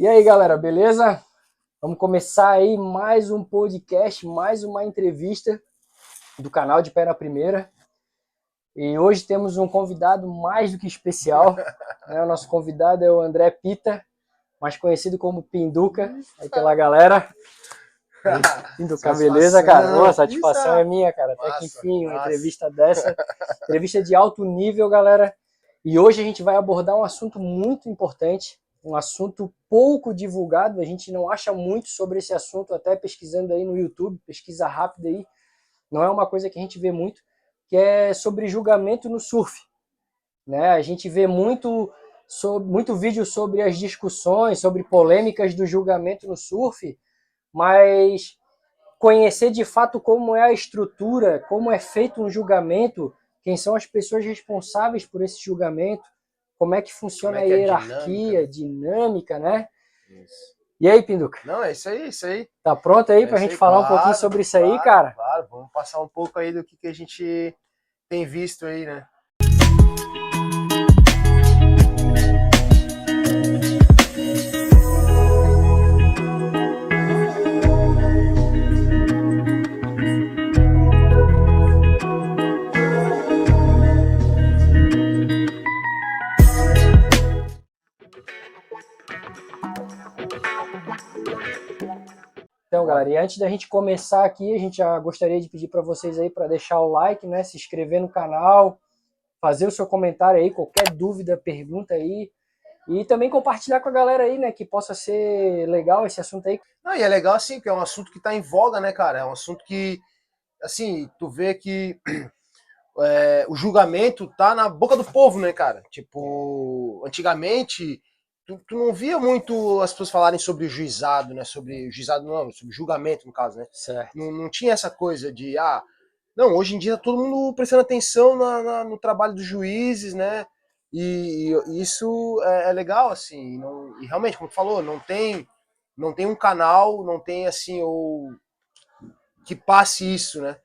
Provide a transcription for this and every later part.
E aí, galera, beleza? Vamos começar aí mais um podcast, mais uma entrevista do canal de Pé na Primeira. E hoje temos um convidado mais do que especial. né? O nosso convidado é o André Pita, mais conhecido como Pinduca, aí pela galera. Pinduca, beleza, cara? Boa, satisfação é minha, cara. Até que enfim, uma entrevista dessa. Entrevista de alto nível, galera. E hoje a gente vai abordar um assunto muito importante, um assunto pouco divulgado, a gente não acha muito sobre esse assunto, até pesquisando aí no YouTube, pesquisa rápida aí, não é uma coisa que a gente vê muito, que é sobre julgamento no surf. Né? A gente vê muito, sobre, muito vídeo sobre as discussões, sobre polêmicas do julgamento no surf, mas conhecer de fato como é a estrutura, como é feito um julgamento, quem são as pessoas responsáveis por esse julgamento, como é que funciona é que a é hierarquia, dinâmica, dinâmica né? Isso. E aí, Pinduca? Não, é isso aí, isso aí. Tá pronto aí é pra gente aí, falar claro, um pouquinho sobre isso claro, aí, cara? Claro, vamos passar um pouco aí do que, que a gente tem visto aí, né? Galera, e antes da gente começar aqui, a gente já gostaria de pedir para vocês aí para deixar o like, né, se inscrever no canal, fazer o seu comentário aí, qualquer dúvida, pergunta aí, e também compartilhar com a galera aí, né, que possa ser legal esse assunto aí. Não, e é legal assim, porque é um assunto que está em voga, né, cara? É um assunto que, assim, tu vê que é, o julgamento tá na boca do povo, né, cara? Tipo, antigamente tu, tu, não via muito as pessoas falarem sobre o juizado, né? Sobre o juizado não, sobre julgamento, no caso, né? Certo. Não, não tinha essa coisa de, ah, não, hoje em dia tá todo mundo prestando atenção na, na, no trabalho dos juízes, né? E, e isso é, é, legal, assim, não, e realmente, como tu falou, não tem, não tem um canal, não tem assim, ou que passe isso, né?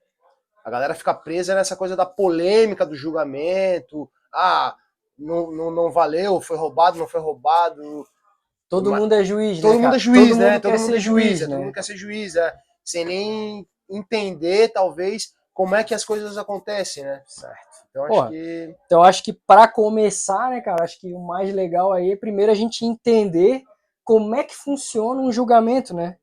A galera fica presa nessa coisa da polêmica do julgamento, ah, não, não, não valeu, foi roubado, não foi roubado. Todo mundo é juiz, todo né? Mundo é juiz, todo né? Mundo todo mundo é juiz, né? Todo mundo quer ser juiz, é. Sem nem entender, talvez, como é que as coisas acontecem, né? Certo. Então Pô, acho que. Então acho que para começar, né, cara, acho que o mais legal aí é primeiro a gente entender como é que funciona um julgamento, né?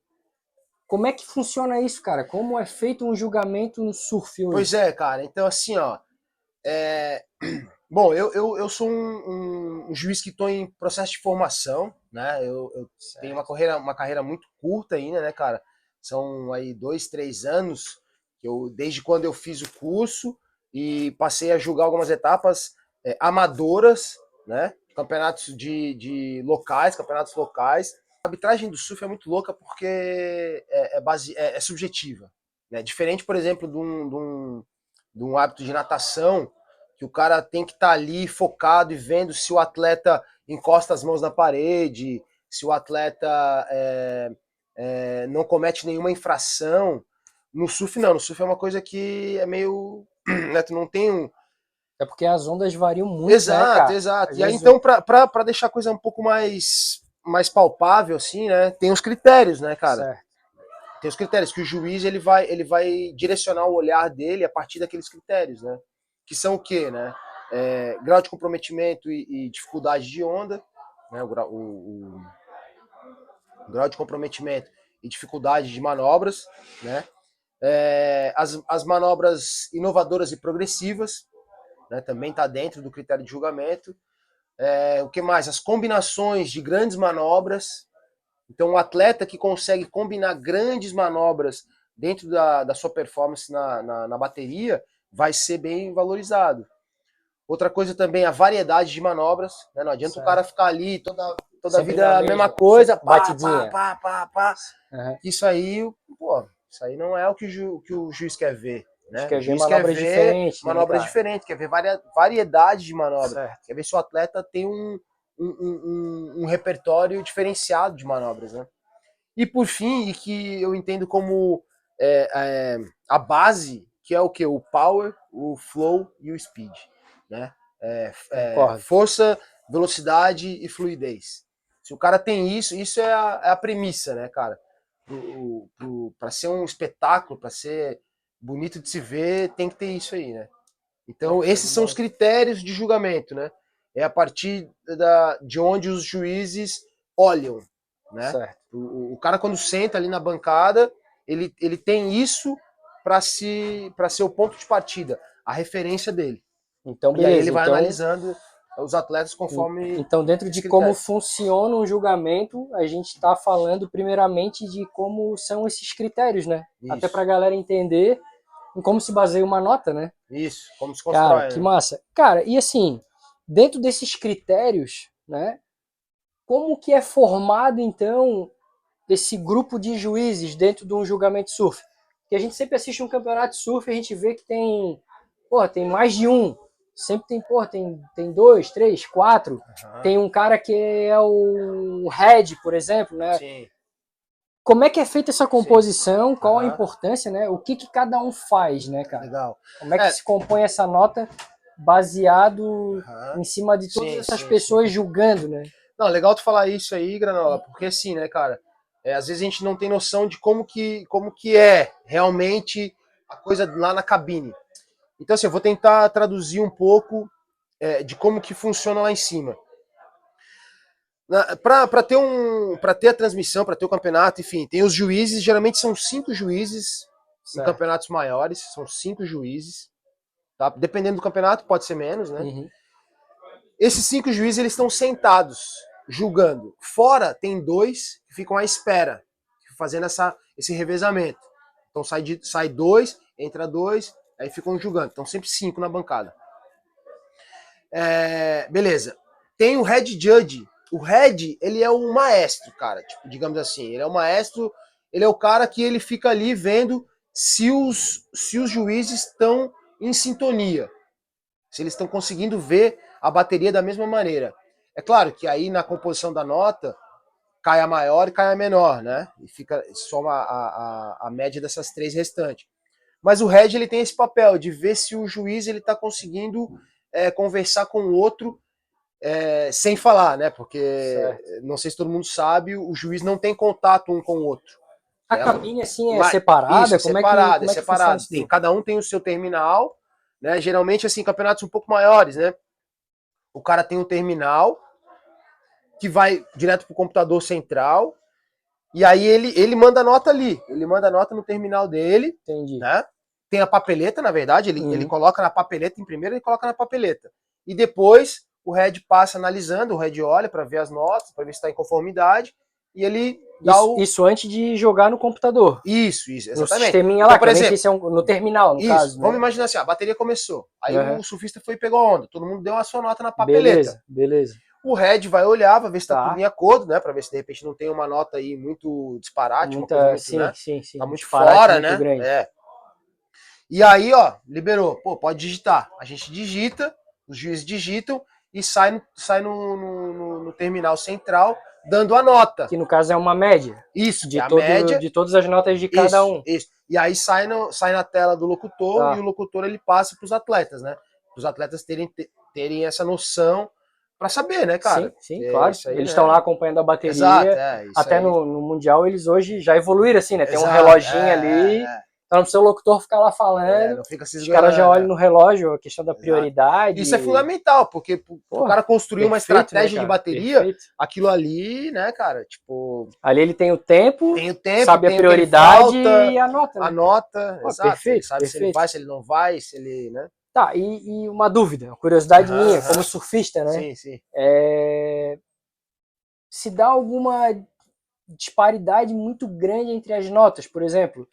Como é que funciona isso, cara? Como é feito um julgamento no surf hoje? Pois é, cara. Então, assim, ó. É... Bom, eu, eu, eu sou um, um, juiz que estou em processo de formação, né? Eu, eu tenho uma carreira, uma carreira muito curta ainda, né, cara? São aí dois, três anos que eu, desde quando eu fiz o curso e passei a julgar algumas etapas é, amadoras, né? Campeonatos de, de locais, campeonatos locais. A arbitragem do surf é muito louca porque é, é, base, é, é subjetiva. Né? Diferente, por exemplo, de um, de um, de um hábito de natação, que o cara tem que estar tá ali focado e vendo se o atleta encosta as mãos na parede, se o atleta é, é, não comete nenhuma infração. No surf, não. No surf é uma coisa que é meio. Né, tu não tem um. É porque as ondas variam muito. Né, exato, né, exato. Às e aí, então, para deixar a coisa um pouco mais, mais palpável, assim, né? Tem os critérios, né, cara? Certo. Tem os critérios que o juiz ele vai, ele vai direcionar o olhar dele a partir daqueles critérios, né? Que são o quê, né? É, grau de comprometimento e, e, dificuldade de onda, né? O, o, o, grau de comprometimento e dificuldade de manobras, né? É, as, as manobras inovadoras e progressivas, né? Também está dentro do critério de julgamento. É, o que mais? As combinações de grandes manobras. Então, o um atleta que consegue combinar grandes manobras dentro da, da sua performance na, na, na bateria, vai ser bem valorizado. Outra coisa também, a variedade de manobras. Né? Não adianta certo. o cara ficar ali toda, toda a vida a mesma coisa, pá, batidinha. Pá, pá, pá, uhum. Isso aí, pô, isso aí não é o que o, ju, que o juiz quer ver. Né? Quer ver manobras diferentes. Né, manobras diferentes, quer ver variedade de manobras. Certo. Quer ver se o atleta tem um, um, um, um, repertório diferenciado de manobras. Né? E por fim, e que eu entendo como é, é, a base que é o que? O power, o flow e o speed, né? É, é, força, velocidade e fluidez. Se o cara tem isso, isso é a, é a premissa, né, cara? Para ser um espetáculo, para ser bonito de se ver, tem que ter isso aí, né? Então, esses são os critérios de julgamento, né? É a partir da, de onde os juízes olham, né? O, o, cara, quando senta ali na bancada, ele, ele tem isso para se, ser o ponto de partida, a referência dele. Então, beleza, e aí ele vai então... analisando os atletas conforme. Então, dentro de como funciona um julgamento, a gente está falando primeiramente de como são esses critérios, né? Isso. Até para a galera entender em como se baseia uma nota, né? Isso, como se constrói. Cara, que né? massa. Cara, e assim, dentro desses critérios, né? Como que é formado, então, esse grupo de juízes dentro de um julgamento surf? Porque a gente sempre assiste um campeonato de surf e a gente vê que tem, porra, tem mais de um. Sempre tem, porra, tem, tem dois, três, quatro. Uhum. Tem um cara que é o head, por exemplo, né? Sim. Como é que é feita essa composição? Sim. Qual uhum. a importância, né? O que, que cada um faz, né, cara? Legal. Como é que é. se compõe essa nota baseado uhum. em cima de todas sim, essas sim, pessoas julgando, né? Não, legal tu falar isso aí, Granola, porque assim, né, cara? É, às vezes a gente não tem noção de como que, como que é realmente a coisa lá na cabine. Então, assim, eu vou tentar traduzir um pouco é, de como que funciona lá em cima. Para ter, um, ter a transmissão, para ter o campeonato, enfim, tem os juízes, geralmente são cinco juízes certo. em campeonatos maiores, são cinco juízes. Tá? Dependendo do campeonato, pode ser menos, né? Uhum. Esses cinco juízes, eles estão sentados, julgando. Fora, tem dois que ficam à espera, fazendo essa, esse revezamento. Então sai, de, sai dois, entra dois, aí ficam julgando. Então sempre cinco na bancada. É, beleza. Tem o head judge. O head, ele é o maestro, cara. Tipo, digamos assim, ele é o maestro, ele é o cara que ele fica ali vendo se os, se os juízes estão em sintonia. Se eles estão conseguindo ver a bateria da mesma maneira. É claro que aí na composição da nota cai a maior e cai a menor, né? E fica soma a, a, a média dessas três restantes. Mas o head ele tem esse papel de ver se o juiz ele está conseguindo é, conversar com o outro é, sem falar, né? Porque certo. não sei se todo mundo sabe, o juiz não tem contato um com o outro. A é, cabine assim é mas, separada, isso, como separada, é que, como é separado. Tem, cada um tem o seu terminal, né? Geralmente assim campeonatos um pouco maiores, né? O cara tem um terminal que vai direto para o computador central e aí ele, ele manda nota ali, ele manda nota no terminal dele, Entendi. né? Tem a papeleta, na verdade, ele, uhum. ele coloca na papeleta em primeiro, ele coloca na papeleta. E depois o Red passa analisando, o Red olha para ver as notas, para ver se está em conformidade, e ele isso, o... isso antes de jogar no computador. Isso, isso, exatamente. No sisteminha lá, então, por exemplo, é um, no terminal, no isso, caso. Né? Vamos imaginar assim, a bateria começou, aí uhum. o surfista foi e pegou a onda, todo mundo deu a sua nota na papeleta. Beleza, beleza. O Red vai olhar, vai ver se está tá. tudo em acordo, né? Para ver se de repente não tem uma nota aí muito disparate, Muita, muito, sim, né? sim, sim. Tá muito fora, muito né? Grande. É. E aí, ó, liberou. Pô, pode digitar. A gente digita, os juízes digitam e sai no, sai no, no, no terminal central dando a nota. Que no caso é uma média. Isso, de, é todo, média, de todas as notas de cada isso, um. Isso. E aí sai, no, sai na tela do locutor tá. e o locutor ele passa para os atletas, né? Para os atletas terem, terem essa noção para saber, né, cara? Sim, sim claro. Aí, eles estão né? lá acompanhando a bateria. Exato, é, Até no, no, Mundial eles hoje já evoluíram assim, né? Tem Exato, um reloginho é, ali. Então não precisa o locutor ficar lá falando. É, não fica se os caras já olham no relógio, a questão da prioridade. Isso é fundamental, porque o cara construir uma né, estratégia né, de bateria, perfeito. aquilo ali, né, cara, tipo. Ali ele tem o tempo, tem o tempo sabe tem a prioridade e a nota. Né? A nota, Pô, exato. Perfeito, ele sabe perfeito. se ele vai, se ele não vai, se ele, né? Tá, e, e uma dúvida, uma curiosidade uhum, minha, uhum. como surfista, né? Sim, sim. É... Se dá alguma disparidade muito grande entre as notas, por exemplo,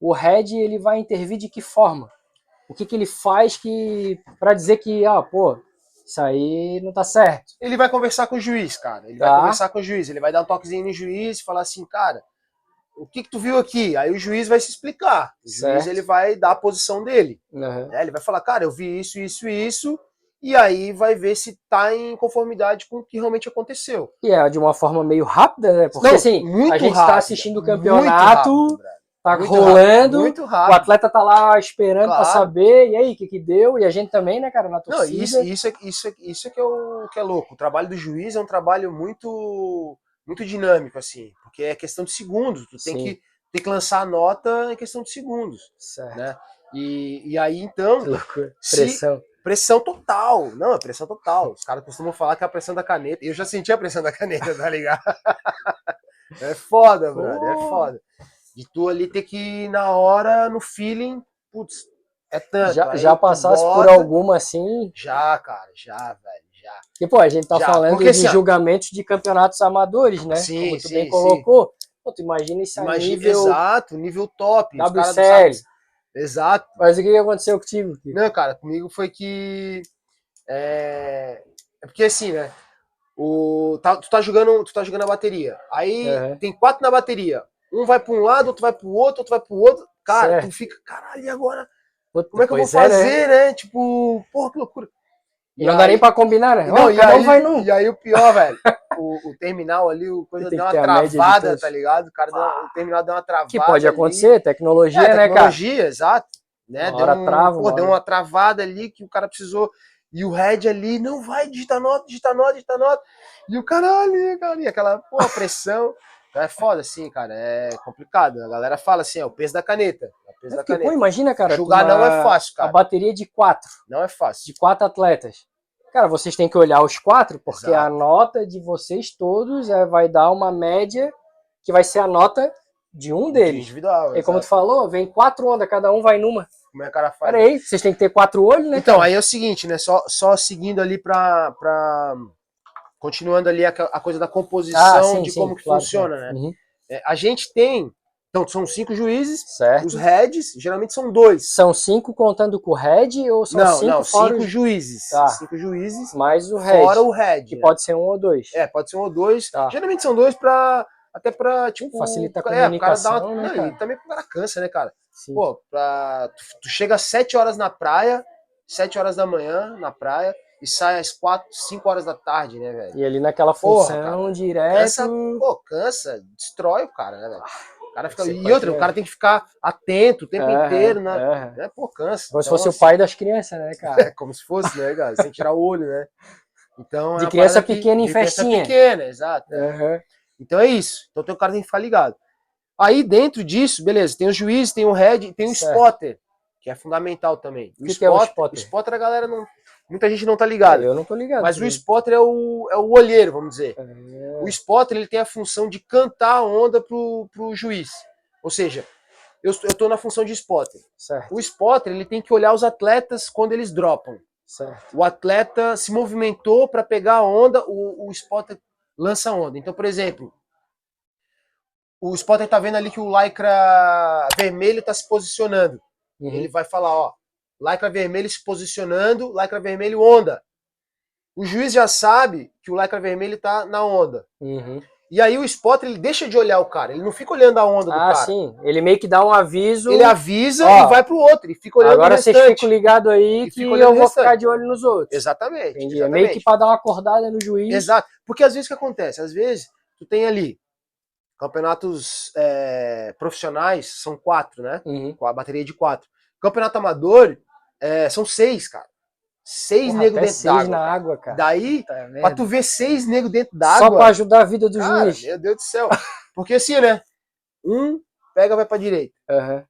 o head ele vai intervir de que forma? O que, que ele faz que para dizer que, ah, pô, isso aí não tá certo? Ele vai conversar com o juiz, cara. Ele tá. vai conversar com o juiz, ele vai dar um toquezinho no juiz e falar assim, cara, o que, que tu viu aqui? Aí o juiz vai se explicar. O certo. juiz ele vai dar a posição dele. Uhum. Né? Ele vai falar, cara, eu vi isso, isso e isso. E aí vai ver se tá em conformidade com o que realmente aconteceu. E é de uma forma meio rápida, né? Porque Não, assim, a gente tá rápido, tá assistindo o campeonato. Tá Muito rolando, rápido, muito o rápido. atleta tá lá esperando Claro. pra saber, e aí, o que que deu? E a gente também, né, cara, na Não, torcida. isso, isso, é, isso, é, isso é que é o que é louco. O trabalho do juiz é um trabalho muito muito dinâmico, assim, porque é questão de segundos. Tu tem que, tem que lançar a nota em questão de segundos, Certo. né? E, e aí, então, loucura. Se- Pressão. pressão total. Não, é pressão total. Os caras costumam falar que é a pressão da caneta. Eu já senti a pressão da caneta, tá ligado? É foda, brother, é foda. De tu ali ter que, na hora, no feeling, putz, é tanto. Já, Aí já passasse por bota- alguma assim. Já, cara, já, velho, já. E, pô, a gente tá Já, falando porque, de assim, julgamentos de campeonatos amadores, né? Sim, Como tu sim, bem sim. colocou. Pô, tu imagina isso a Imagina, nível exato, nível top. WCL. Exato. Mas o que aconteceu contigo? Kiko? Não, cara, comigo foi que. É, é porque assim, né? O, tá- tu, tá jogando, tu tá jogando a bateria. Aí Aham. tem quatro na bateria. Um vai pra um lado, outro vai pro outro, outro vai pro outro. Cara, Certo. tu fica, caralho, e agora? Como é que eu vou pois é, né? fazer, né? Tipo, porra, que loucura. E não dá nem pra combinar, né? Não, e, aí, vai num. e aí o pior, velho, o, o terminal ali, o coisa deu uma travada, tá ligado? O, cara deu uma- o terminal deu uma travada. Que pode ali. acontecer, tecnologia, É, né, cara? tecnologia, exato. Né? Uma Deu, hora um, trava, pô, uma deu hora- uma travada ali que o cara precisou. E o Red ali, não vai, digita nota, digita nota, digita nota. E o cara ali, cara, e aquela pô, pressão. É foda, assim, cara. É complicado. A galera fala assim, é o peso da caneta. É o peso É da porque, pô, caneta. imagina, cara. Julgar tu não é fácil, A cara. bateria de quatro, Não é fácil. de quatro atletas. Cara, vocês têm que olhar os quatro, porque Exato. a nota de vocês todos é, vai dar uma média que vai ser a nota de um deles. Individual. E como tu falou, vem quatro ondas, cada um vai numa. Como é que o cara faz? Pera aí, vocês têm que ter quatro olhos, né? Então, cara? aí é o seguinte, né? Só, só seguindo ali pra, pra. Continuando ali a, a coisa da composição Ah, sim, de sim, como que claro, funciona, claro. né? Uhum. É, a gente tem. Então, são cinco juízes. Certo. Os heads, geralmente são dois. São cinco contando com o head ou são não, cinco não, fora cinco juízes. Tá. Cinco juízes, mais o head? fora o head. Que né? pode ser um ou dois. É, pode ser um ou dois. Tá. Geralmente são dois pra. Até pra, tipo. Facilita a é, pro cara dar comunicação, né, cara? E também pro cara cansa, né, cara? Sim. Pô, pra, tu, tu chega às 7 horas na praia, 7 horas da manhã na praia, e sai às 4, 5 horas da tarde, né, velho? E ali naquela Porra, função cara. direto. Cansa, pô, cansa, destrói o cara, né, velho? O cara fica, e outra, o cara tem que ficar atento o tempo Aham, inteiro, né? É, pô, cansa. Como se Então, fosse o assim, pai das crianças, né, cara? É, como se fosse, né, cara? Sem tirar o olho, né? Então, De é uma criança parada que- pequena em de criança festinha. pequena, exato. Aham. Então é isso. Então tem o cara tem que ficar ligado. Aí dentro disso, beleza, tem o juiz, tem o head, tem o Certo. spotter, que é fundamental também. O que que é o spotter? O spotter a galera não. Muita gente não tá ligado. Eu não tô ligado. Mas o né? spotter é o, é o olheiro, vamos dizer. É. O spotter ele tem a função de cantar a onda pro, pro juiz. Ou seja, eu, eu tô na função de spotter. Certo, O spotter ele tem que olhar os atletas quando eles dropam. certo. O atleta se movimentou para pegar a onda, o, o spotter lança a onda. Então, por exemplo, o spotter tá vendo ali que o lycra vermelho tá se posicionando. Uhum. Ele vai falar, ó, lycra vermelho se posicionando, lycra vermelho onda. O juiz já sabe que o lycra vermelho tá na onda. Uhum. E aí o spotter ele deixa de olhar o cara, ele não fica olhando a onda do Ah, cara. sim. Ele meio que dá um aviso. Ele avisa Ó, e vai pro outro, e fica olhando Agora vocês ficam ligados aí E que eu vou ficar de olho nos outros. Exatamente. Entendi. É exatamente. meio que pra dar uma acordada no juiz. Exato. Porque às vezes o que acontece? Às vezes tu tem ali campeonatos é, profissionais, são quatro, né? Uhum. Com a bateria de quatro. Campeonato amador, é, são seis, cara. Seis Porra, negros dentro seis d'água. na cara. água, cara. Daí, Tá pra tu ver seis negros dentro Só pra d'água. ajudar a vida do cara, juiz. Meu Deus do céu. Porque assim, né? Um pega, vai pra direita. Aham,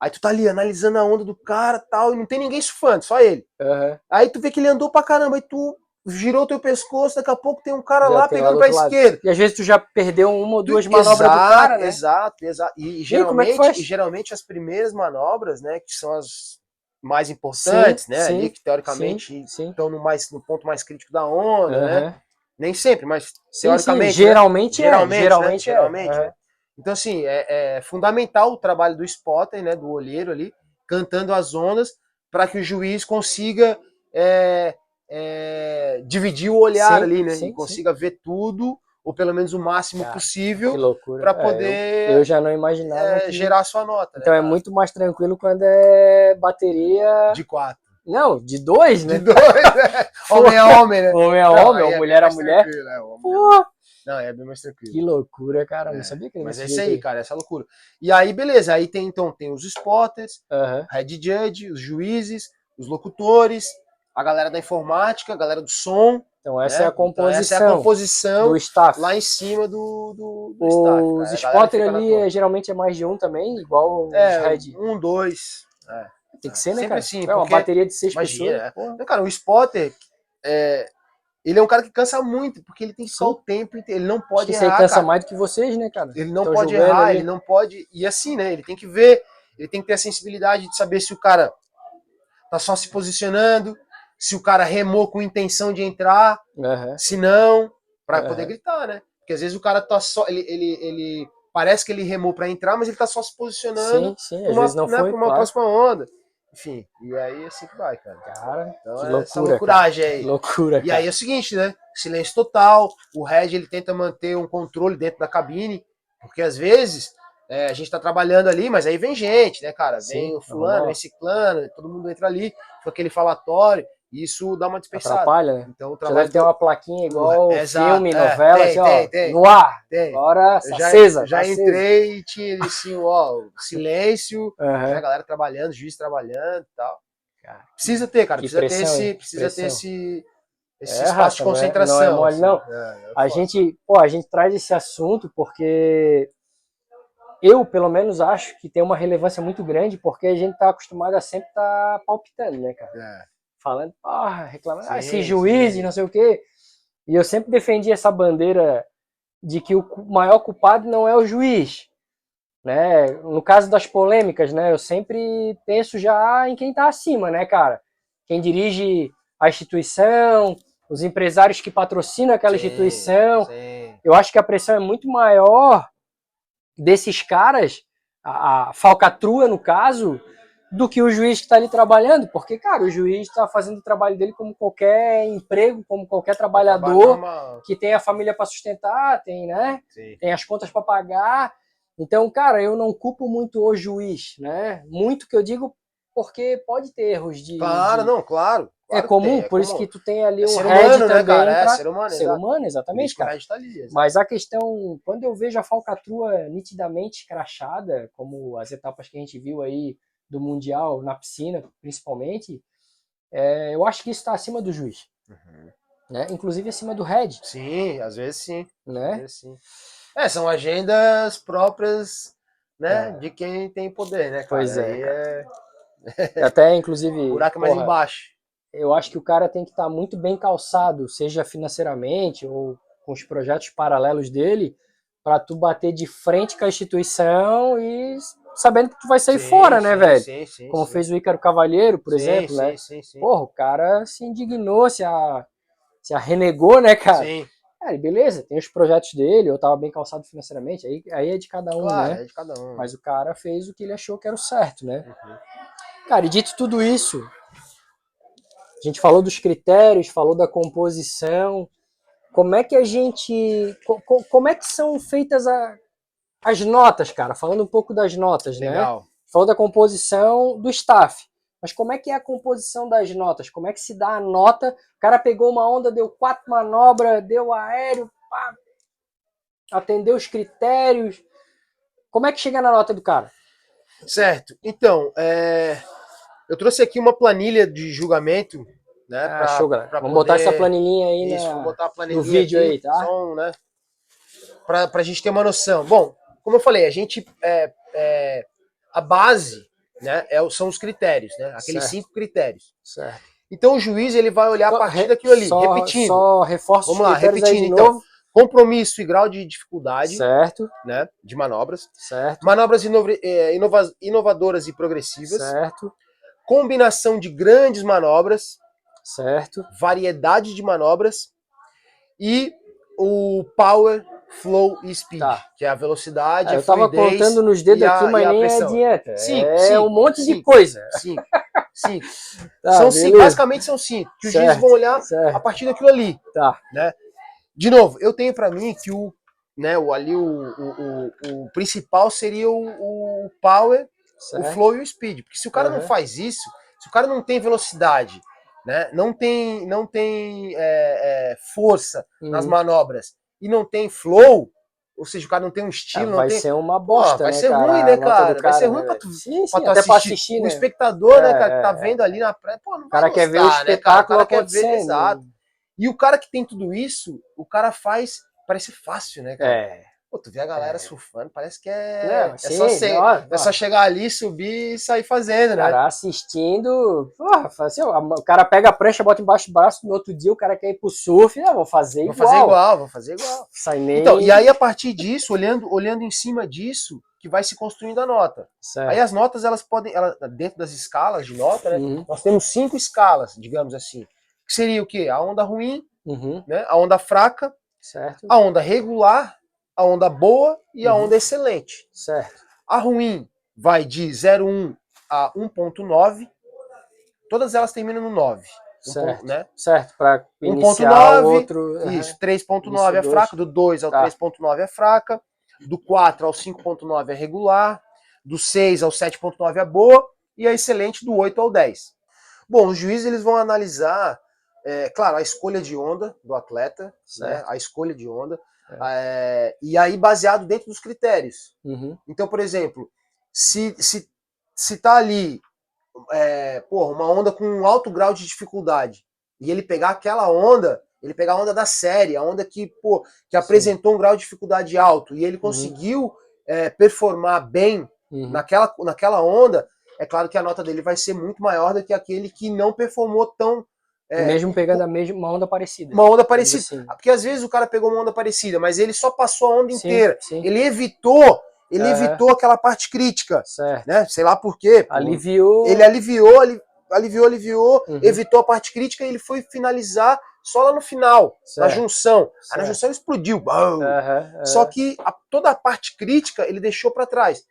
Aí tu tá ali analisando a onda do cara tal, e não tem ninguém surfando, só ele. aham. Aí tu vê que ele andou pra caramba, aí tu girou teu pescoço, daqui a pouco tem um cara Já lá pegando do pra lado. esquerda. E às vezes tu já perdeu uma ou duas Tu- manobras do exato, cara, né? Exato, exato. E, e é geralmente, faz? e geralmente as primeiras manobras, né, que são as mais importantes, Sim, né, sim, ali que teoricamente Sim, estão no, mais, no ponto mais crítico da onda, né? Aham. Nem sempre, mas teoricamente. né? geralmente, Geralmente, é. né? Geralmente, é. Geralmente, Aham. né? Então, assim, é, é fundamental o trabalho do spotter, né, do olheiro ali, cantando as ondas, para que o juiz consiga é, é, dividir o olhar ali, né? e consiga ver tudo, ou pelo menos o máximo Cara, Que possível, para É, eu- poder eu, já não imaginava. é, que- gerar a sua nota. Então né, é muito mais tranquilo quando é bateria. De quatro. Não, de dois, De né? dois, né? Homem a homem, né? Homem a Não, homem, ou é mulher a mulher. é, homem Não, é bem mais tranquilo. Que loucura, cara. É. Não sabia que Mas é isso aí, cara, essa loucura. E aí, beleza. Aí tem então tem os spotters, uhum. head judge, os juízes, os locutores, a galera da informática, a galera do som. Então essa né? é a composição. Então, essa é a composição do staff. Lá em cima do, do, do Os staff. spotters ali é, geralmente é mais de um também, igual é, os head. Um, dois. É. Tem que ser, né, cara? Assim, é uma bateria de seis imagina, pessoas. É. Cara, o spotter, é, ele é um cara que cansa muito, porque ele tem só o tempo inteiro. Ele não pode Acho errar. Você cansa cara. mais do que vocês, né, cara? Ele não pode errar, ali. ele não pode. E assim, né? Ele tem que ver, ele tem que ter a sensibilidade de saber se o cara tá só se posicionando, se o cara remou com intenção de entrar, uhum. se não, para uhum. poder gritar, né? Porque às vezes o cara tá só. Ele, ele, ele parece que ele remou para entrar, mas ele tá só se posicionando sim, sim, às uma, vezes não né, foi, uma claro. próxima onda. Enfim, e aí é assim que vai, cara. Cara, então, que é loucura, essa loucuragem cara. aí. Loucura, E aí é o seguinte, né? Silêncio total. O Red ele tenta manter um controle dentro da cabine, porque às vezes é, a gente tá trabalhando ali, mas aí vem gente, né, cara? Vem Sim, o fulano, vem ciclano, todo mundo entra ali, com aquele falatório. Isso dá uma dispensada. Atrapalha, né? Então, o trabalho Você deve ter uma plaquinha igual Exato, filme, é, novela, tem, assim, ó, tem, tem, no ar. Tem. Agora, já, acesa. Já acesa. entrei e tinha assim, ó, silêncio, uhum. a galera trabalhando, juiz trabalhando e tal. Cara, precisa ter, cara, precisa pressão, ter esse, precisa ter esse, esse é, espaço de concentração. Não é, não, é mole, não. Assim. É, é a gente, pô, a gente traz esse assunto porque eu, pelo menos, acho que tem uma relevância muito grande, porque a gente tá acostumado a sempre estar tá palpitando, né, cara? É falando, ah, reclamando, sim, ah, esse juiz, sim. não sei o quê. E eu sempre defendi essa bandeira de que o maior culpado não é o juiz. Né? No caso das polêmicas, né, eu sempre penso já em quem está acima, né, cara? Quem dirige a instituição, os empresários que patrocinam aquela sim, instituição. Eu acho que a pressão é muito maior desses caras, a, a falcatrua no caso, do que o juiz que está ali trabalhando, porque, cara, o juiz está fazendo o trabalho dele como qualquer emprego, como qualquer trabalhador que tem a família para sustentar, tem, né? Sim. Tem as contas para pagar. Então, cara, eu não culpo muito o juiz, né? Muito que eu digo porque pode ter erros de. Claro, de... não, claro. é comum, é por isso que tu tem ali é um head humano, né, também. Cara? Pra... É ser humano, ser humano exatamente, cara. Tá ali, Mas a questão, quando eu vejo a falcatrua nitidamente crachada, como as etapas que a gente viu aí do Mundial na piscina, principalmente, é, eu acho que isso está acima do juiz. Uhum. Né? Inclusive acima do head. Sim, às vezes sim. Né? Vezes, sim. É, são agendas próprias né, é. de quem tem poder, né? Cara? Pois é. é... Até, inclusive. O buraco mais embaixo. Eu acho que o cara tem que estar tá muito bem calçado, seja financeiramente ou com os projetos paralelos dele, para tu bater de frente com a instituição e sabendo que tu vai sair sim, fora, né, sim, velho? Sim, sim, Como fez o Ícaro Cavalheiro, por exemplo, né? Sim, sim, Porra, o cara se indignou, se, a, se a renegou, né, cara? Sim. É, beleza, tem os projetos dele, eu tava bem calçado financeiramente, aí, aí é de cada um, claro, né? É de cada um. Mas o cara fez o que ele achou que era o certo, né? Uhum. Cara, e dito tudo isso, a gente falou dos critérios, falou da composição, como é que a gente. Como é que são feitas a, as notas, cara, falando um pouco das notas, né? Legal. né? Falou da composição do staff. Mas como é que é a composição das notas? Como é que se dá a nota? O cara pegou uma onda, deu quatro manobras, deu aéreo, pá, atendeu os critérios. Como é que chega na nota do cara? Certo. Então, é... eu trouxe aqui uma planilha de julgamento, né? Ah, pra, show, galera. Vamos poder... botar essa planilhinha aí Isso, na... botar a planilhinha no vídeo aqui, aí, tá? Só, né? Pra, pra gente ter uma noção. Bom, como eu falei, a gente é, é, a base, né, é, são os critérios, né? Aqueles certo. cinco critérios. Certo. Então o juiz ele vai olhar a partir daquilo ali, só, repetindo. Só reforço Vamos lá, repetindo então. Compromisso e grau de dificuldade, certo? Né, de manobras, certo? Manobras inova é, inova inovadoras e progressivas, certo? Combinação de grandes manobras, certo? Variedade de manobras e o power flow e speed, tá. que é a velocidade, ah, Eu tava contando nos dedos aqui, mas nem pressão. adianta. Sim, é sim, um monte sim, de coisa. Sim, sim. tá, são cinco, basicamente são cinco, que os juízes vão olhar certo. a partir daquilo ali. Tá. Né? De novo, eu tenho para mim que o, né, o, ali o, o, o, o principal seria o, o power, certo. o flow e o speed. Porque se o cara uhum. não faz isso, se o cara não tem velocidade, né, não tem, não tem é, é, força uhum. nas manobras, e não tem flow, ou seja, o cara não tem um estilo, é, vai tem... ser uma bosta, Pô, vai né, ser cara? ruim, né, cara? Vai ser né, ruim pra tu, sim, sim, pra tu até assistir. pra assistir, o né? espectador, né, É, cara, que tá é, vendo ali na praia, pô, não O cara vai quer ver o gostar, né, cara? espetáculo O cara quer ver, exato. E o cara que tem tudo isso, o cara faz, parece fácil, né, cara? É. Pô, tu vê a galera É. surfando, parece que é, Não, é, sim, só ser, ó, é só chegar ali, subir e sair fazendo, né? cara assistindo, porra, assim, o cara pega a prancha, bota embaixo do braço, no outro dia o cara quer ir pro surf, né, vou fazer Vou igual. fazer igual, vou fazer igual. Sai nem... Então, e aí a partir disso, olhando, olhando em cima disso, que vai se construindo a nota. Certo. Aí as notas, elas podem, elas, dentro das escalas de nota, né? Uhum, Nós temos cinco escalas, digamos assim. Que seria o quê? A onda ruim, uhum, né? A onda fraca, certo, a onda regular, a onda boa e a Uhum. onda excelente. certo. A ruim vai de 0,1 a 1.9. Todas elas terminam no 9. Um Certo. ponto, né? Certo, para 1.9, iniciar o outro... Isso, 3.9 Isso, é dois. fraca, do 2 ao Tá. 3.9 é fraca, do 4 ao 5.9 é regular, do 6 ao 7.9 é boa e a excelente do 8 ao 10. Bom, os juízes eles vão analisar, é, claro, a escolha de onda do atleta, né, a escolha de onda, é, e aí baseado dentro dos critérios. Uhum, Então, por exemplo, se, se, se tá ali é, porra, uma onda com um alto grau de dificuldade e ele pegar aquela onda, ele pegar a onda da série, a onda que, pô, que apresentou um grau de dificuldade alto e ele conseguiu é, performar bem uhum. naquela, naquela onda, é claro que a nota dele vai ser muito maior do que aquele que não performou tão. É, Mesmo pegando a mesma uma onda parecida. uma onda parecida. Assim. Porque às vezes o cara pegou uma onda parecida, mas ele só passou a onda Sim, inteira. sim, Ele evitou, ele evitou aquela parte crítica certo. né? Sei lá por quê. Aliviou... Ele aliviou, ali- aliviou, aliviou, Uhum. evitou a parte crítica e ele foi finalizar só lá no final, na Certo. junção. Aí na Certo. junção explodiu. aham. Só que a- toda a parte crítica ele deixou para trás.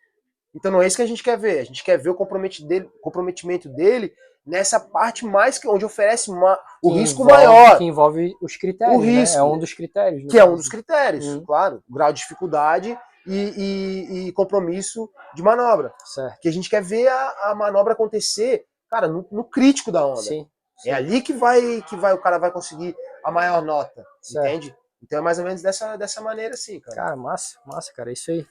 Então não é isso que a gente quer ver. A gente quer ver o comprometi- dele- comprometimento dele nessa parte mais que onde oferece ma- o Que risco envolve- maior, Que envolve os critérios. O né? risco. É um dos critérios. que é um caso. dos critérios, Uhum. claro. Grau de dificuldade e, e- e compromisso de manobra. Certo. Que a gente quer ver a, a manobra acontecer, cara, no, no crítico da onda. Sim. É ali que vai que vai o cara vai conseguir a maior nota, Certo. entende? Então é mais ou menos dessa, dessa maneira assim, cara. Cara, massa, massa, cara, é isso aí.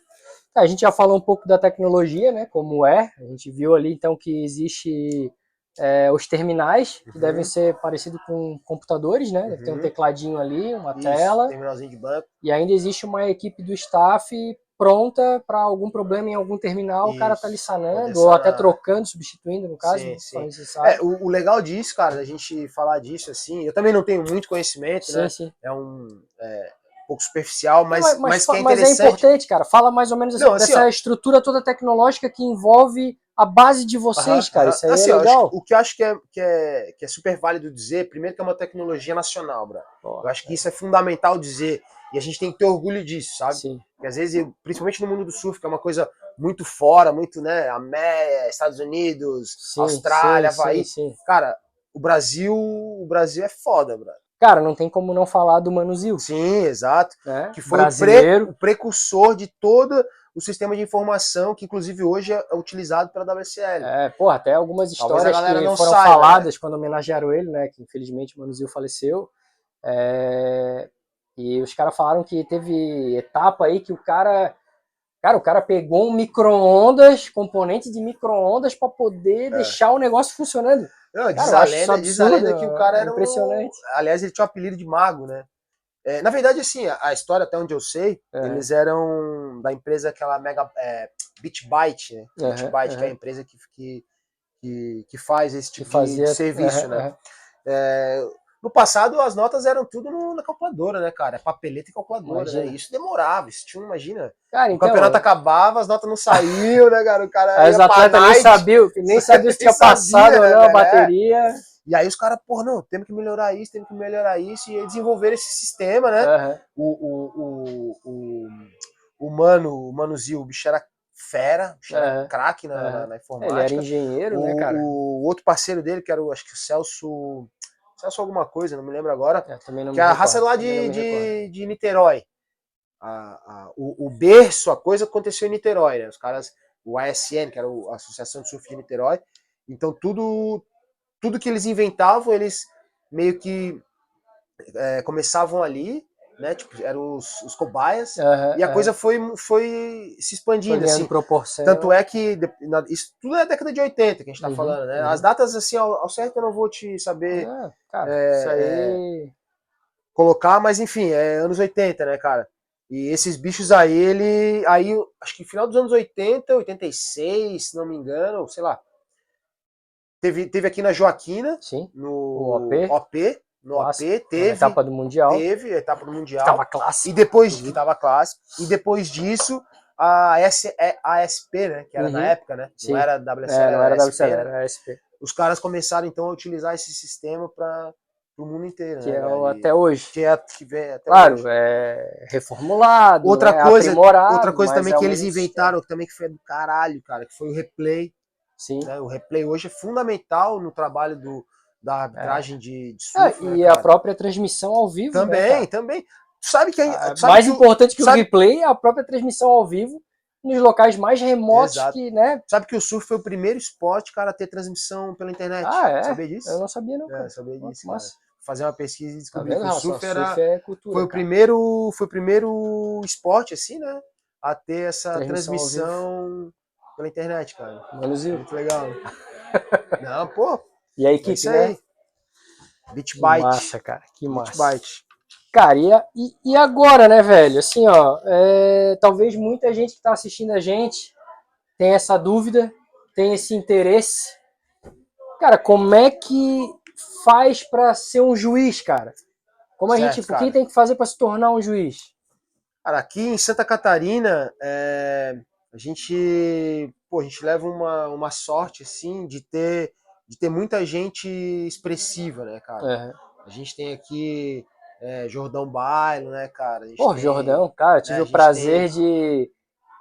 A gente já falou um pouco da tecnologia, né? Como é. A gente viu ali então que existe é, os terminais, que Uhum. devem ser parecidos com computadores, né? Deve ter um Uhum. tecladinho ali, uma Isso, tela. terminalzinho de banco. E ainda existe uma equipe do staff pronta para algum problema em algum terminal, o cara tá ali Isso, sanando, ou até trocando, substituindo, no caso, Sim, sim. É, o, o legal disso, cara, da gente falar disso assim, eu também não tenho muito conhecimento, sim, né? sim. É um é, um pouco superficial, mas, Não, mas, fa- que é mas interessante. importante, cara. Fala mais ou menos assim, Não, assim, dessa ó. estrutura toda tecnológica que envolve a base de vocês, Aham, cara. aham. Isso aí Assim, é legal. acho- o que eu acho que é, que, é, que é super válido dizer, primeiro que é uma tecnologia nacional, bro. Ó, Eu acho que isso é fundamental dizer. E a gente tem que ter orgulho disso, sabe? Sim. Porque às vezes, principalmente no mundo do surf, que é uma coisa muito fora, muito, né? América, Estados Unidos, Sim, Austrália, sim, Havaí. sim, sim. Cara, o Brasil, o Brasil é foda, bro. Cara, não tem como não falar do Manuzil, Sim, exato. né? Que foi o, pre- brasileiro. o precursor de todo o sistema de informação que, inclusive, hoje é utilizado pela WSL. É, pô, até algumas histórias que foram saiba, faladas quando homenagearam ele, né? Que infelizmente o Manuzil faleceu. É, E os caras falaram que teve etapa aí que o cara. Cara, o cara pegou um micro-ondas, componente de micro-ondas, para poder deixar o negócio funcionando. Não, diz, Cara, eu a acho isso lenda, diz a lenda absurdo, que o cara é era um- impressionante. Aliás, ele tinha o apelido de mago, né? É, na verdade, assim, a, história, até onde eu sei, É. eles eram da empresa aquela Mega é, BitByte, né? Aham, BitByte, que é a empresa que, que, que, faz esse tipo de- serviço, aham, né? É, no passado, as notas eram tudo no- na calculadora, né, cara? Papeleta e calculadora, né? Imagina. Isso demorava, isso tinha, imagina. Cara, O então. campeonato acabava, as notas não saíam, né, cara? O cara Aí os atletas nem sabiam, nem sabiam se tinha sabia, passado ou né, a bateria. E aí os caras, porra, não, temos que melhorar isso, temos que melhorar isso, e aí desenvolver esse sistema, né? Aham. O, o, o, o, o Mano, o Manuzil, o bicho era fera, o bicho era É. craque na, É. na, na Ele era informática. engenheiro, o, né, cara? o outro parceiro dele, que era o, acho que o Celso. Celso alguma coisa, não me lembro agora. É, Que a raça lá de, de, de Niterói. A, a- o, o berço, a coisa aconteceu em Niterói, né? Os caras, o ASN, que era a Associação de Surf de Niterói. Então tudo, tudo que eles inventavam, eles meio que é, começavam ali, né? Tipo, eram os, os cobaias, uhum, e a coisa foi, foi se expandindo. Foi assim. proporção. Tanto é que isso tudo é década de 80 que a gente tá uhum, falando, né? Uhum. As datas, assim, ao, ao, certo eu não vou te saber. É, cara, é, isso aí. É, colocar, mas enfim, é anos 80, né, cara? E esses bichos aí, ele. Aí, acho que final dos anos 80, 86, se não me engano, sei lá. Teve, teve aqui na Joaquina, Sim. no OP. OP no Nossa, AP, teve. etapa do Mundial. Teve, a etapa do Mundial. Tava clássico. E depois. Que tava clássico. E depois disso, a S, é, né? Que era uhum. na época, né? Sim. Não era WC, é, não era, era WC, né? era ASP. Os caras começaram então a utilizar esse sistema para o mundo inteiro. Que né, é até hoje. Que é que vem até claro, hoje. é reformulado. Outra é coisa, outra coisa também é que eles inventaram, que também que foi do caralho, cara, que foi o replay. Sim. Né? O replay hoje é fundamental no trabalho do, da arbitragem é. de, de surf. É, né, e a própria transmissão ao vivo. Né, também, né, também. Sabe que ah, sabe mais que importante que sabe... o replay é a própria transmissão ao vivo nos locais mais remotos Exato. que, né? Sabe que o surf foi o primeiro esporte, cara, a ter transmissão pela internet. Ah, é? Sabia disso? Eu não sabia, não. Cara. É, sabia disso. Mas... Fazer uma pesquisa e tá descobrir tá que o surf era. Surf é cultura, foi o cara. primeiro. Foi o primeiro esporte, assim, né? A ter essa transmissão, transmissão pela internet, cara. Manuzinho. Muito legal. não, pô. E a equipe, é né? Beat Byte. Que massa, cara. Que massa. Beat Byte. Cara, e, e, agora, né, velho? Assim, ó, é, talvez muita gente que tá assistindo a gente tenha essa dúvida, tenha esse interesse. Cara, como é que faz para ser um juiz, cara? Como a certo, gente, o que tem que fazer para se tornar um juiz? Cara, aqui em Santa Catarina, é, a gente, pô, a gente leva uma, uma sorte assim de ter de ter muita gente expressiva, né, cara? É. A gente tem aqui é, Jordão Bailo, né, cara? Pô, tem, Jordão, cara, tive é, o prazer tem... de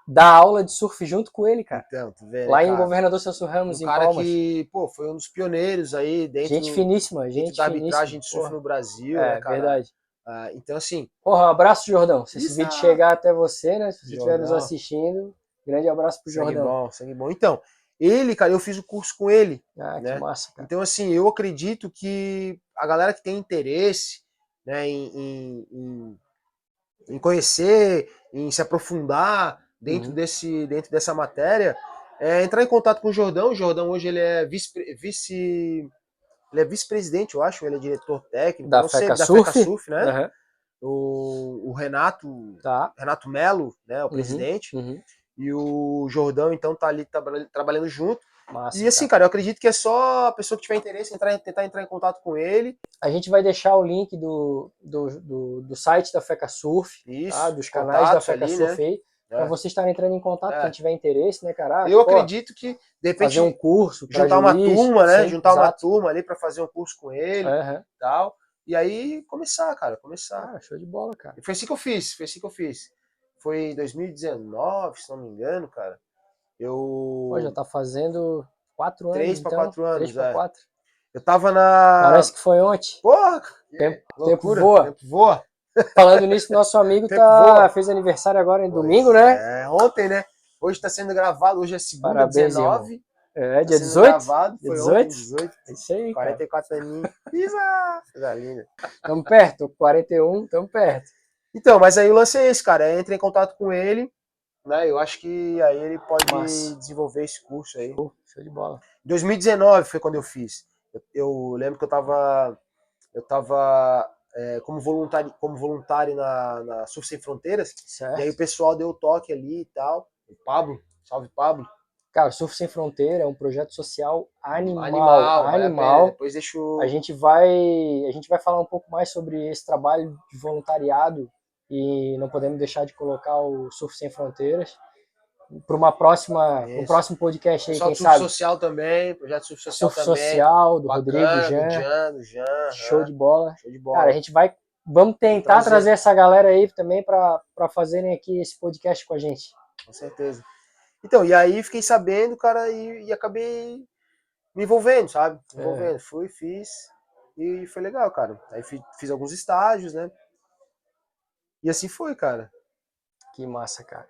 dar aula de surf junto com ele, cara. Então, tu vê, né, Lá cara? em Governador Celso Ramos, um em cara Palmas. que, pô, foi um dos pioneiros aí dentro, gente finíssima, gente da arbitragem de surf Porra. no Brasil, é, né, cara? verdade. Ah, então, assim... Porra, um abraço, Jordão. Se esse vídeo chegar até você, né, se você estiver nos assistindo, grande abraço pro sangue Jordão. bom, sangue bom. Então, ele, cara, eu fiz o curso com ele. Ah, né? que massa, cara. Então, assim, eu acredito que a galera que tem interesse né, em, em, em, conhecer, em se aprofundar dentro, Uhum. desse, dentro dessa matéria, é entrar em contato com o Jordão. O Jordão hoje ele é vice, vice ele é vice-presidente, eu acho, ele é diretor técnico, Da não sei, FECA da Surf? FECA Surf, né? Aham. O, o Renato, Tá. Renato Melo, né, o Uhum. presidente, Uhum. E o Jordão, então, tá ali traba- trabalhando junto. Massa, E assim, cara, eu acredito que é só a pessoa que tiver interesse entrar, tentar entrar em contato com ele. A gente vai deixar o link do, do, do, do site da FECA Surf, Isso, tá? dos canais da FECA ali, Surf né? aí, É. pra você estar entrando em contato, É. quem tiver interesse, né, cara? Ah, Eu pô, acredito que, de repente, Fazer um curso, juntar uma juiz, turma, né? sim, juntar uma exato. turma ali pra fazer um curso com ele e Aham. tal. E aí começar, cara, começar. Ah, show de bola, cara. E foi assim que eu fiz, foi assim que eu fiz. Foi em 2019, se não me engano, cara. Eu. Pô, já tá fazendo quatro anos, Três pra então. quatro anos, Três pra é. quatro. Eu tava na. Parece que foi ontem. Porra! Tempo- loucura, tempo voa. Tempo voa. Falando nisso, nosso amigo tá, voa. fez aniversário agora em domingo, né? É, ontem, né? Hoje tá sendo gravado, hoje é segunda, Parabéns, 19. É, tá dia sendo 18? Gravado, Dia foi 18? ontem, 18. É isso aí, cara. 44 aninhos. Isa! Coisa linda. Tamo perto, 41, tamo perto. Então, mas aí o lance é esse, cara. É entrar em contato com ele, né? Eu acho que aí ele pode Massa. desenvolver esse curso aí. Pô, show de bola. 2019 foi quando eu fiz. Eu, eu lembro que eu tava, eu tava é, como voluntário, como voluntário na, na Surf Sem Fronteiras. Certo. E aí o pessoal deu o toque ali e tal. O Pablo, salve Pablo. Cara, o Surf Sem Fronteira é um projeto social animal. Animal, a animal. pena. Depois deixa o... A gente vai, a gente vai falar um pouco mais sobre esse trabalho de voluntariado e não podemos deixar de colocar o Surf Sem Fronteiras para uma próxima, um próximo podcast aí, Pessoal quem Surf sabe. Social também, projeto Surf Social Surf também. Social do Bacana, Rodrigo, do Jean, Jean, do Jean, show aham. de bola. show de bola. Cara, a gente vai, vamos tentar Trazer. trazer essa galera aí também para fazerem aqui esse podcast com a gente. Com certeza. Então, e aí fiquei sabendo, cara, e, e acabei me envolvendo, sabe? Me É. envolvendo. Fui, fiz. E foi legal, cara. Aí fiz, fiz alguns estágios, né? E assim foi, cara. Que massa, cara.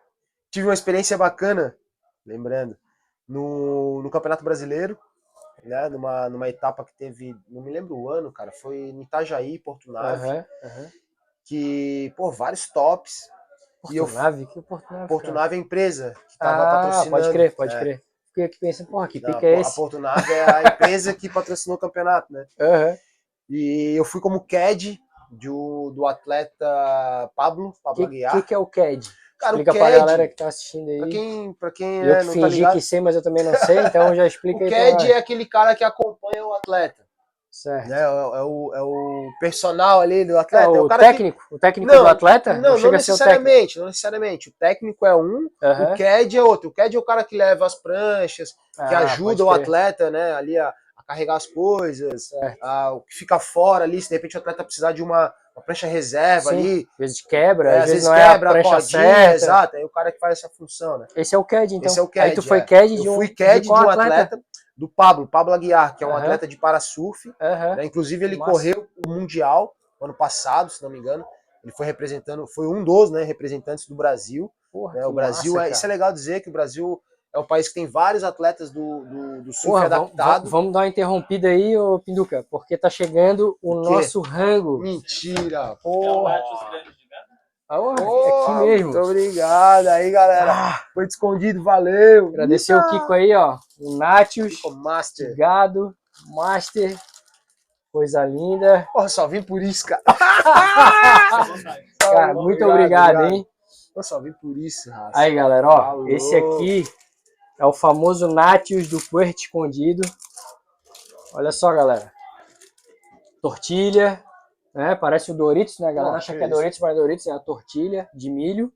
Tive uma experiência bacana, lembrando, no, no Campeonato Brasileiro, né? Numa, numa etapa que teve, não me lembro o ano, cara, foi em Itajaí, Porto Nave. Aham, aham. que, pô, vários tops. Porto e eu, Nave? Que Porto Nave? Porto Nave é a empresa que tava ah, patrocinando. Pode crer, pode é. crer. Fiquei aqui pensando, porra, que pica é esse? A Porto Nave é a empresa que patrocinou o campeonato, né? Uhum. E eu fui como CAD do, do atleta Pablo, Pablo que, Aguiar. O que, que é o CAD? Cara, explica o CAD, pra galera que tá assistindo aí. Pra quem, pra quem eu é, não tá fingi tá que sei, mas eu também não sei, então já explica o aí. O CAD é aquele cara que acompanha o atleta. Certo. Né? É, é, o, é o personal ali do atleta. É, o, é o técnico? Que... O técnico não, do atleta? Não, não, não necessariamente, não necessariamente. O técnico é um, o CAD é outro. O CAD é o cara que leva as pranchas, ah, que ajuda o atleta né, ali a carregar as coisas, o que fica fora ali, se de repente o atleta precisar de uma, uma prancha reserva Sim. ali. Às vezes quebra, é, às, vezes, não quebra é a a certa. Exato, é o cara que faz essa função, né? Esse é o CAD, então. Esse é o CAD, Aí tu foi CAD de um, Eu fui CAD de, de um atleta, atleta do Pablo, Pablo Aguiar, que é um uhum. atleta de parasurf. Uhum. Né? Inclusive, ele Nossa. correu o Mundial ano passado, se não me engano. Ele foi representando, foi um dos né, representantes do Brasil. Porra, né? O Brasil massa, é. Isso é legal dizer que o Brasil é um país que tem vários atletas do, do, do surf Porra, adaptado. Vamos, vamos, dar uma interrompida aí, ô Pinduca, porque tá chegando o, o nosso rango. Mentira! Porra! Ah, oh, é aqui mesmo. Muito obrigado aí, galera. Ah, Foi escondido, valeu. Agradecer Eita. o Kiko aí, ó. O Natius. Kiko Master. Gado, Master. Coisa linda. Porra, só vim por isso, cara. cara, muito obrigado, obrigado, obrigado. hein? Eu só vim por isso, raça. Aí, galera, ó. Falou. Esse aqui é o famoso Natius do Puerto Escondido. Olha só, galera. Tortilha, né? Parece o Doritos, né? Galera acha que é Doritos, mas Doritos é a tortilha de milho.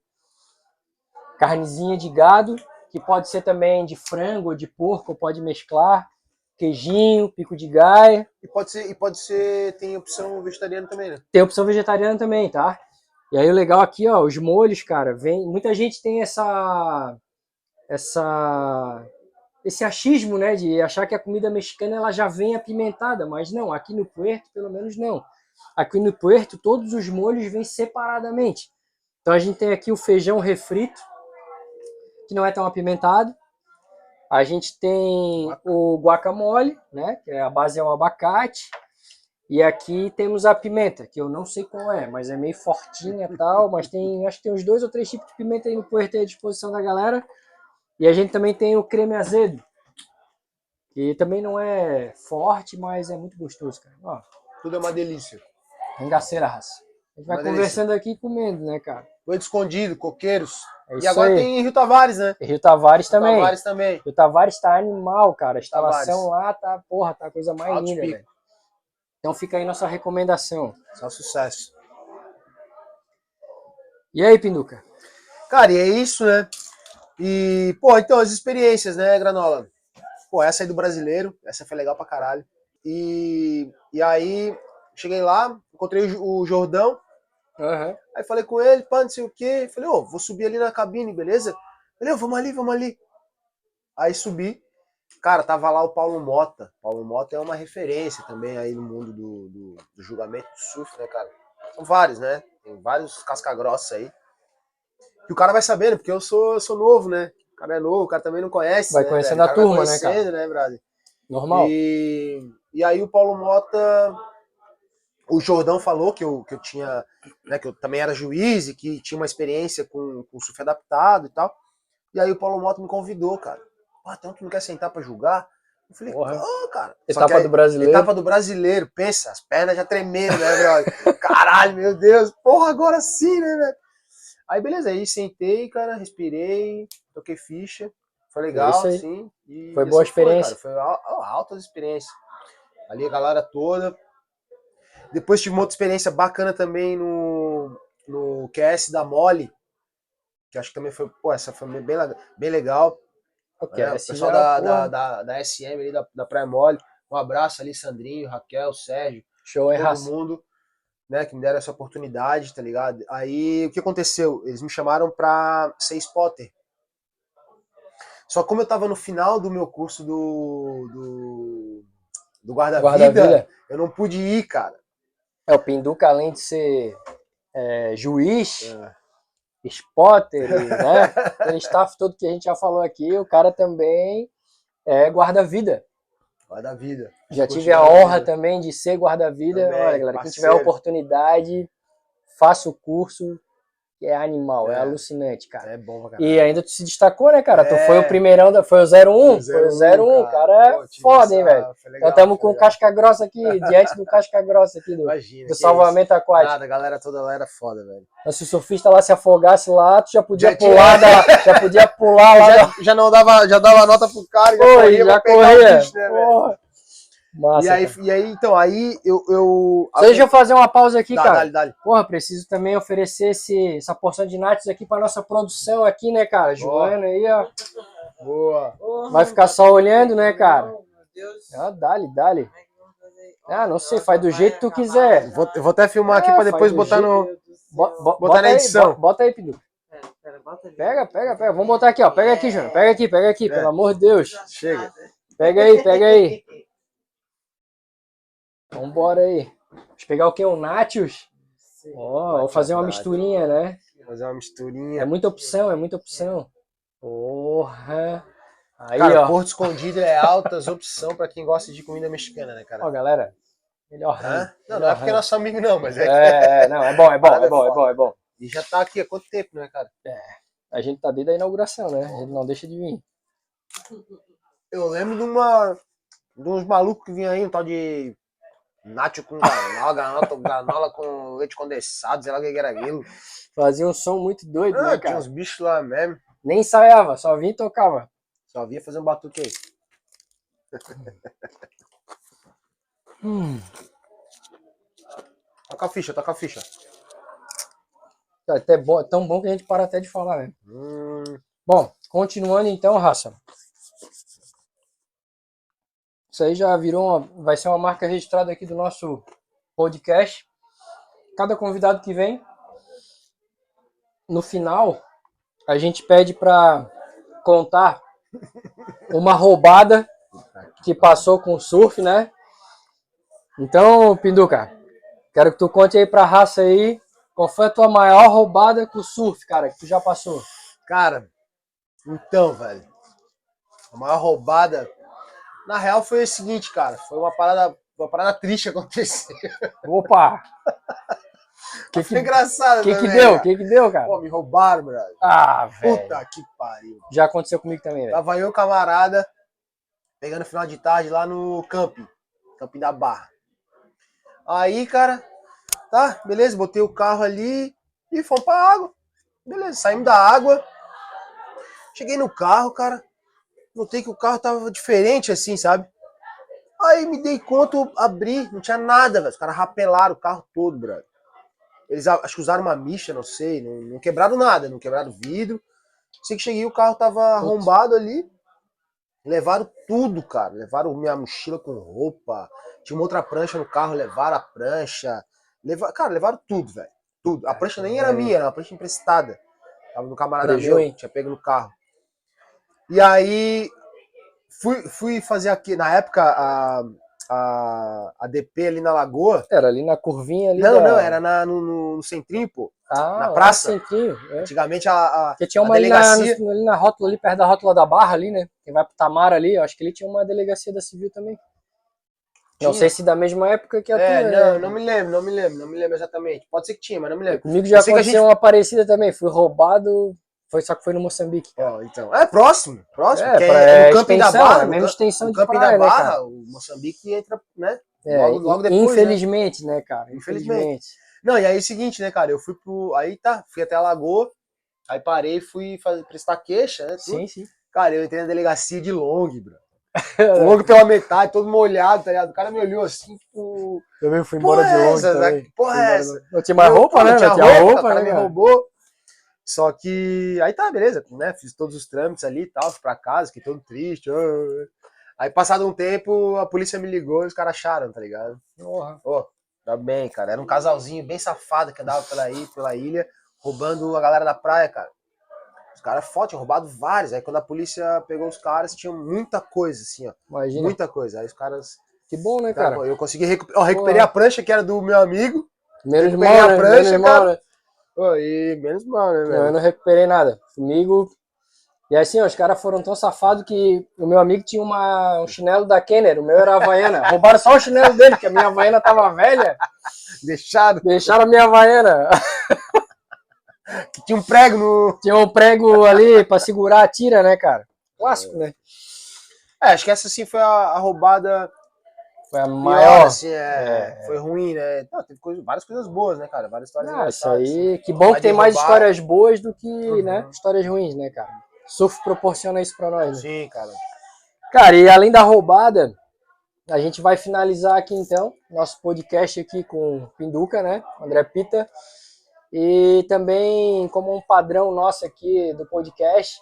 Carnezinha de gado, que pode ser também de frango, de porco, pode mesclar. Queijinho, pico de gaia. E pode ser, e pode ser, tem opção vegetariana também, né? Tem opção vegetariana também, tá? E aí o legal aqui, ó, os molhos, cara, vem, muita gente tem essa essa esse achismo, né, de achar que a comida mexicana ela já vem apimentada, mas não, aqui no Puerto, pelo menos não. Aqui no Puerto, todos os molhos vêm separadamente. Então a gente tem aqui o feijão refrito, que não é tão apimentado. A gente tem o guacamole, né? Que é a base é o abacate. E aqui temos a pimenta, que eu não sei qual é, mas é meio fortinha e tal. Mas tem, acho que tem uns dois ou três tipos de pimenta aí no Puerto à disposição da galera. E a gente também tem o creme azedo, que também não é forte, mas é muito gostoso, cara. Ó, tudo é uma delícia. Engaceira, raça. A gente vai uma conversando delícia. aqui e comendo, né, cara? Noite escondido, coqueiros. É e agora aí. tem Rio Tavares, né? Rio Tavares Rio também. Tavares também. Rio Tavares tá animal, cara. A instalação Tavares. lá tá, porra, tá a coisa mais linda, velho. Então fica aí nossa recomendação. Só sucesso. E aí, Pinduca? Cara, e é isso, né? E, pô, então, as experiências, né, Granola? Pô, essa aí do brasileiro, essa foi legal pra caralho. E, e aí, cheguei lá, encontrei o Jordão. Uhum. Aí falei com ele, pá, não sei o quê. Falei, ô, oh, vou subir ali na cabine, beleza? Ele, oh, vamos ali, vamos ali. Aí subi. Cara, tava lá o Paulo Mota. Paulo Mota é uma referência também aí no mundo do, do, do julgamento do surf, né, cara? São vários, né? Tem vários casca-grossa aí. Que o cara vai sabendo, porque eu sou, eu sou novo, né? O cara é novo, o cara também não conhece. Vai né, conhecendo a turma, né, cara? né, brother? Normal. E, e aí o Paulo Mota o Jordão falou que eu, que eu tinha, né, que eu também era juiz e que tinha uma experiência com, com surf adaptado e tal. E aí o Paulo Mota me convidou, cara. Ah, então tu não quer sentar para julgar? Eu falei, Porra. oh, cara. Etapa aí, do brasileiro. Etapa do brasileiro, pensa, as pernas já tremeram, né, brother? Caralho, meu Deus, porra, agora sim, né, velho? Aí beleza, aí sentei, cara, respirei, toquei ficha. Foi legal, assim. foi boa experiência. Foi, cara, foi altas experiências. Ali a galera toda, depois tive uma outra experiência bacana também no, no QS da Mole, que acho que também foi, pô, essa foi bem, bem legal. Okay, é, o pessoal da, da, da, da, SM ali, da, da Praia Mole. Um abraço ali, Sandrinho, Raquel, Sérgio, Show, todo raça. mundo, né, que me deram essa oportunidade, tá ligado? Aí, o que aconteceu? Eles me chamaram pra ser spotter. Só como eu tava no final do meu curso do, do, do guarda-vida, guarda eu não pude ir, cara. É, o Pinduca, além de ser é, juiz, é. spotter, né? Aquele staff todo que a gente já falou aqui, o cara também é guarda-vida. Guarda-vida. Já tive a honra também de ser guarda-vida. Olha, galera, quem tiver a oportunidade, faça o curso, é animal, é, é alucinante, cara. É bom. E ainda tu se destacou, né, cara? É. Tu foi o primeirão, da, foi o 01, foi o 01, cara, cara é Pô, foda, hein, velho. Então estamos com o casca grossa aqui, diante do casca grossa aqui do, Imagina, do salvamento aquático. Nada, a galera toda lá era foda, velho. Mas se o surfista lá se afogasse lá, tu já podia já pular, tinha... da, já podia pular lá. Já, já, não dava, já dava nota pro cara, já corria, já corria. Bicho, né, Porra. Massa, e, aí, e aí, então, aí eu. eu deixa eu fazer uma pausa aqui, dá, cara. Dale, dale. Porra, preciso também oferecer esse, essa porção de nates aqui para nossa produção aqui, né, cara? Joana aí, ó. Boa. Vai ficar só olhando, né, cara? Ah, dale, dale. Ah, não sei, faz do jeito que tu quiser. Vou, eu vou até filmar aqui é, para depois botar no. Bo, bo, botar na edição. Aí, bota aí. É, pega, pega, pega. Vamos botar aqui, ó. Pega aqui, Joana. Pega aqui, pega aqui, é. pelo amor de Deus. Chega. Pega aí, pega aí. Vambora aí. Vamos pegar o que? Um Natius? Ó, oh, vou fazer uma misturinha, né? Fazer uma misturinha. É muita opção, é muita opção. Porra! Aí, cara, ó. Porto Escondido é altas opção para quem gosta de comida mexicana, né, cara? Ó, galera, melhor Hã? Não, não é porque é nosso amigo não, mas é... É, é não, é bom, é bom, é bom, é bom, é bom. E já tá aqui há quanto tempo, né, cara? É, a gente tá desde a inauguração, né? A gente não deixa de vir. Eu lembro de uma... de uns malucos que vinham aí, um tal de Nacho com granola, granola, granola com leite condensado, sei lá o que era aquilo. Fazia um som muito doido, ah, né, cara? Tinha uns bichos lá mesmo. Nem ensaiava, só vinha e tocava. Só vinha fazer um batuque aí. hum. Toca a ficha, toca a ficha. É até bom, é tão bom que a gente para até de falar, né? Hum. Bom, continuando então, raça. Isso aí já virou uma, vai ser uma marca registrada aqui do nosso podcast. Cada convidado que vem, no final, a gente pede para contar uma roubada que passou com o surf, né? Então, Pinduca, quero que tu conte aí pra raça aí qual foi a tua maior roubada com o surf, cara, que tu já passou. Cara, então, velho, a maior roubada na real foi o seguinte, cara. Foi uma parada, uma parada triste acontecer. Opa! Que que, engraçado, O que, que deu? O que, que deu, cara? Pô, me roubaram, brother. Ah, velho. Puta que pariu. Já aconteceu comigo também, velho. Tava eu, camarada, pegando final de tarde lá no camping. Camping da Barra. Aí, cara, tá, beleza, botei o carro ali e fomos pra água. Beleza, saímos da água. Cheguei no carro, cara notei que o carro tava diferente assim, sabe? Aí me dei conta, abri, não tinha nada, velho. Os caras rapelaram o carro todo, brother. Eles acho que usaram uma micha, não sei, não, não quebraram nada, não quebraram vidro. Sei que cheguei, o carro tava arrombado ali. Levaram tudo, cara. Levaram minha mochila com roupa. Tinha uma outra prancha no carro, levaram a prancha. Levar, cara, levaram tudo, velho. Tudo. A prancha nem era minha, era uma prancha emprestada. Tava no camarada Prejuí. meu, tinha pego no carro. E aí fui, fui fazer aqui, na época, a, a, a DP ali na Lagoa. Era ali na curvinha ali. Não, da... não, era na, no, no, no centrinho, pô. Ah, na praça. Centrinho, é. Antigamente a, a. Porque tinha uma ali na, ali na rótula, ali perto da rótula da Barra ali, né? Quem vai pro Tamar ali, acho que ele tinha uma delegacia da Civil também. Tinha. Não sei se da mesma época que a é, tua. Não, né? não me lembro, não me lembro, não me lembro exatamente. Pode ser que tinha, mas não me lembro. Comigo já aconteceu gente... uma parecida também. Fui roubado foi, só que foi no Moçambique. Ó, então. É próximo, próximo. É, é, é no camping da Barra. É menos extensão de camping praia, da né, Barra, né, o Moçambique entra, né? É, logo, logo depois, né? infelizmente, né, né cara? Infelizmente. infelizmente. Não, e aí é o seguinte, né, cara? Eu fui pro. Aí tá, fui até a Lagoa, aí parei fui fazer, prestar queixa, né? Tudo. Sim, sim. Cara, eu entrei na delegacia de long, bro. long pela metade, todo molhado, tá ligado? O cara me olhou assim, tipo. Também fui embora de long. Essa, também. Porra, é essa? Não tinha mais roupa, né? Não tinha roupa, roupa, o cara né, me roubou. Só que aí tá, beleza, né? Fiz todos os trâmites ali e tal, fui pra casa, fiquei todo triste. Aí, passado um tempo, a polícia me ligou e os caras acharam, tá ligado? Porra. Oh, tá bem, cara. Era um casalzinho bem safado que andava pela, ilha, pela ilha, roubando a galera da praia, cara. Os caras foda, tinham roubado vários. Aí quando a polícia pegou os caras, tinha muita coisa, assim, ó. Imagina. Muita coisa. Aí os caras. Que bom, né, cara? eu consegui recuperar. Recuperei Porra. a prancha que era do meu amigo. Menos mal, a né? prancha, Menos cara. Mal, né? Pô, e menos mal, né, velho? Eu não recuperei nada. Comigo, E assim, ó, os caras foram tão safados que o meu amigo tinha uma, um chinelo da Kenner, o meu era Havaiana. Roubaram só o chinelo dele, porque a minha Havaiana tava velha. Deixaram. Deixaram a minha Havaiana. tinha um prego no. Tinha um prego ali pra segurar a tira, né, cara? Clássico, né? É, acho que essa sim foi a, a roubada. Foi a maior. Pior, assim, é, é, Foi ruim, né? Não, teve coisa, várias coisas boas, né, cara? Várias histórias ah, isso aí. Que bom que tem mais histórias boas do que, uhum. né? Histórias ruins, né, cara? Surf proporciona isso pra nós. Né? Sim, cara. Cara, e além da roubada, a gente vai finalizar aqui então nosso podcast aqui com Pinduca, né? André Pita. E também, como um padrão nosso aqui do podcast,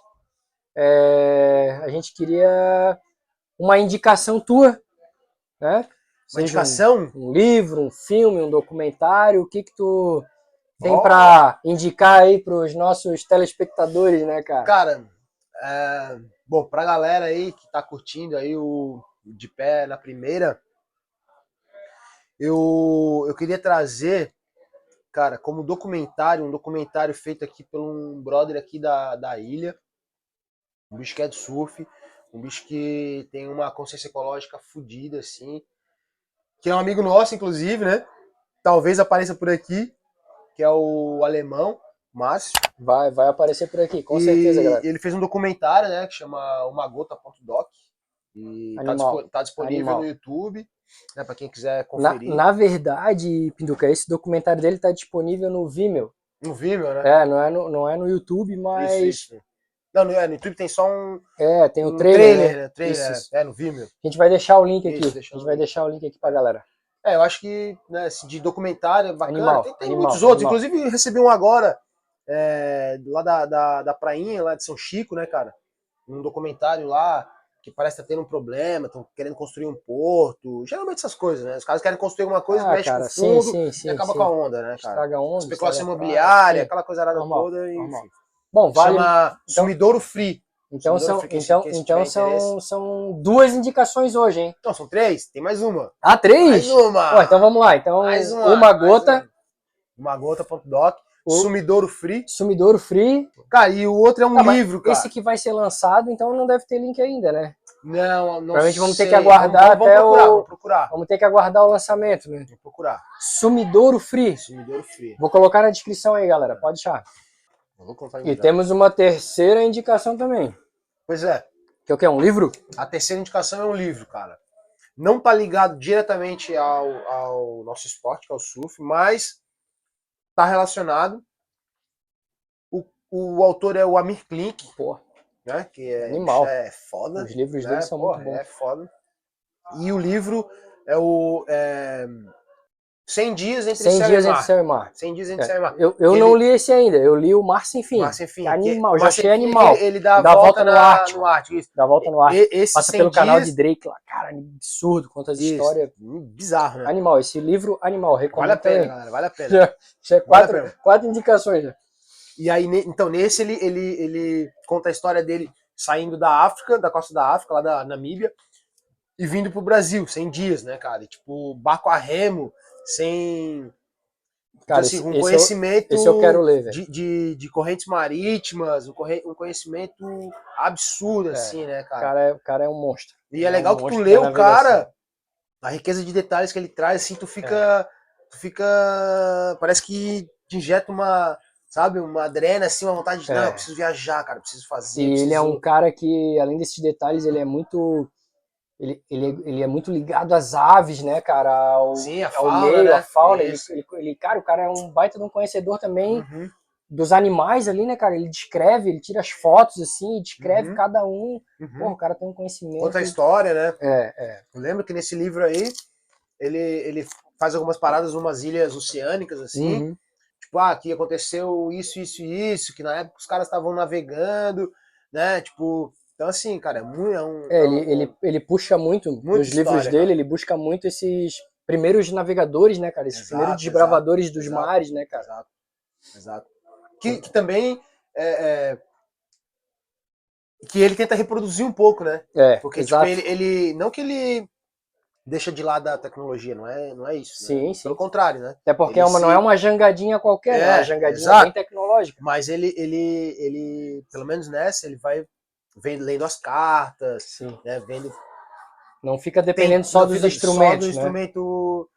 é, a gente queria uma indicação tua, né? Uma indicação? Um, um, livro, um filme, um documentário, o que que tu tem para indicar aí para os nossos telespectadores, né, cara? Cara, é, bom, pra galera aí que tá curtindo aí o De Pé na Primeira, eu, eu queria trazer, cara, como documentário, um documentário feito aqui por um brother aqui da, da ilha, é de surf, um bicho que tem uma consciência ecológica fodida, assim, que é um amigo nosso, inclusive, né? Talvez apareça por aqui, que é o alemão, Márcio. Vai, vai aparecer por aqui, com e certeza, galera. Ele fez um documentário, né, que chama Umagota.doc. E tá Animal. tá, disponível Animal. no YouTube, né, para quem quiser conferir. Na, na, verdade, Pinduca, esse documentário dele tá disponível no Vimeo. No Vimeo, né? É, não é no, não é no YouTube, mas... Isso, isso. Não, no, é, no YouTube tem só um. É, tem o um trailer. trailer, né? trailer isso, é, é, no Vimeo. A gente vai deixar o link aqui. Isso, a gente vai deixar o link aqui pra galera. É, eu acho que né, de documentário é bacana. Animal, tem, tem animal, muitos outros. Animal. Inclusive, recebi um agora, é, lá da, da, da prainha, lá de São Chico, né, cara? Um documentário lá que parece estar tá tendo um problema, estão querendo construir um porto. Geralmente essas coisas, né? Os caras querem construir alguma coisa, ah, mexe cara, com o fundo sim, sim, sim, e acaba com a onda, né, cara? Estraga onda. Especulação imobiliária, aquela coisa arada toda. E, Bom, vale... Chama então... Sumidouro Free. Então, são, então, então são, são duas indicações hoje, hein? Não, são três. Tem mais uma. Ah, três? Mais uma. Então vamos lá. Então, mais uma, uma gota. Uma, uma gota.doc. Sumidouro Free. Sumidouro Free. Cara, e o outro é um tá, livro, cara. Esse que vai ser lançado, então não deve ter link ainda, né? Não, não Provavelmente vamos ter que aguardar vamos, vamos, até procurar, o... Vamos procurar. Vamos ter que aguardar o lançamento, né? Vamos procurar. Sumidouro Free. Sumidouro Free. Vou colocar na descrição aí, galera. Pode deixar. E temos uma terceira indicação também. Pois é. Que é o que? É um livro? A terceira indicação é um livro, cara. Não tá ligado diretamente ao, ao nosso esporte, que é o surf, mas tá relacionado. O, o autor é o Amir Klink. Pô. Né? Que é, Animal. é foda. Os livros né? dele são Pô, muito bons. É foda. E o livro é o. É 100 dias entre 100 céu dias e mar. entre céu e mar. 100 dias entre é. céu e mar. Eu, eu não li esse ainda, eu li o Mar Sem Fim. Mar Sem Fim. É animal, já achei animal. Ele, ele dá, dá volta, volta no, Ártico. no Ártico. Isso. Dá volta no Ártico. Esse Passa pelo dias... canal de Drake lá. Cara, absurdo, conta as histórias. Bizarro, né? Animal, esse livro, animal, recomendo. Vale a pena, galera, vale a pena. Já, já é quatro, vale quatro indicações já. E aí, então, nesse ele, ele, ele conta a história dele saindo da África, da costa da África, lá da Namíbia, e vindo pro Brasil, 100 dias, né, cara? E, tipo, barco a remo, sem Cara, assim, um conhecimento eu, esse eu quero ler, de, de, de, correntes marítimas, um, um conhecimento absurdo, é, assim, né, cara? cara é, o cara é um monstro. E é, é legal um que tu lê o cara, a riqueza de detalhes que ele traz, assim, tu fica. É. Tu fica. Parece que te injeta uma. Sabe, uma adrena, assim, uma vontade de. É. Não, eu preciso viajar, cara, preciso fazer. E preciso... ele é um cara que, além desses detalhes, ele é muito ele, ele, ele é muito ligado às aves, né, cara? Ao, Sim, ao fauna, meio, né? a fauna. Ele, ele, ele, cara, o cara é um baita de um conhecedor também uhum. dos animais ali, né, cara? Ele descreve, ele tira as fotos assim, descreve uhum. cada um. Uhum. Pô, o cara tem um conhecimento. Conta a história, né? É, é. Eu lembro que nesse livro aí, ele, ele faz algumas paradas em umas ilhas oceânicas, assim. Uhum. Tipo, ah, aqui aconteceu isso, isso e isso, que na época os caras estavam navegando, né? Tipo, então, assim, cara, é muito. É, um, é ele, um, ele, ele puxa muito, nos livros dele, cara. ele busca muito esses primeiros navegadores, né, cara? Esses exato, primeiros desbravadores exato, dos exato, mares, né, cara? Exato. Exato. Que, que também. É, é, que ele tenta reproduzir um pouco, né? É, Porque tipo, ele, ele. Não que ele deixa de lado a tecnologia, não é, não é isso. Né? Sim, né? sim. Pelo contrário, né? Até porque é uma, não é uma jangadinha qualquer, é, é uma jangadinha exato. bem tecnológica. Mas ele, ele, ele, pelo menos nessa, ele vai vendo, lendo as cartas, Sim. Né, vendo. Não fica dependendo Tem, só dos instrumentos. Só do né? instrumento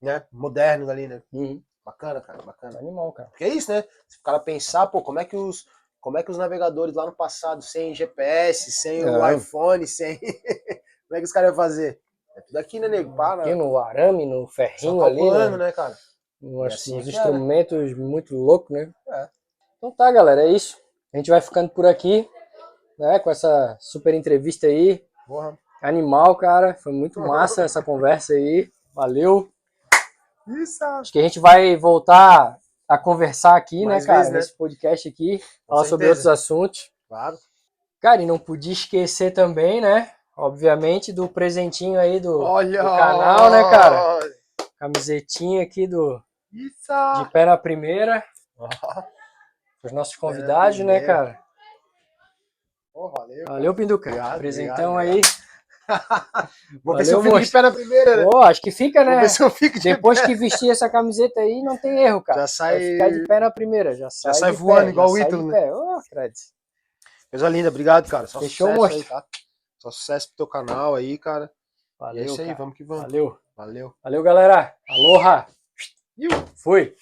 né, moderno ali, né? Uhum. Bacana, cara, bacana. Animal, cara. Porque é isso, né? Se o cara pensar, pô, como é que os. Como é que os navegadores lá no passado, sem GPS, sem é. o iPhone, sem. como é que os caras iam fazer? É tudo aqui, né, nego? Para. Aqui no arame, no ferrinho ali. Né? né, cara? Uns, assim, uns instrumentos muito loucos, né? É. Então tá, galera, é isso. A gente vai ficando por aqui, né? Com essa super entrevista aí. Porra. Animal, cara. Foi muito massa essa conversa aí. Valeu. Isso. Acho que a gente vai voltar a conversar aqui, né, Mais né, cara? Vezes, né? Nesse podcast aqui. Com falar certeza. sobre outros assuntos. Claro. Cara, e não podia esquecer também, né? Obviamente, do presentinho aí do, Olha, do canal, né, cara? Camisetinha aqui do Isso. De pé na primeira. Os nossos convidados, né, cara? Oh, valeu. Valeu, Pinduca. Obrigado, Presentão obrigado, aí. Vou Valeu, ver se eu fico de pé na primeira, né? Oh, acho que fica, né? De Depois pé. que vestir essa camiseta aí, não tem erro, cara. Já sai. Vai ficar de pé na primeira, já sai. Já sai voando, pé, igual o Ítalo, né? Oh, Fred. Coisa linda, obrigado, cara. Só Fechou, sucesso aí, tá? Só sucesso pro teu canal aí, cara. Valeu. E é isso cara. aí, vamos que vamos. Valeu. Valeu. Valeu, galera. Aloha. Fui.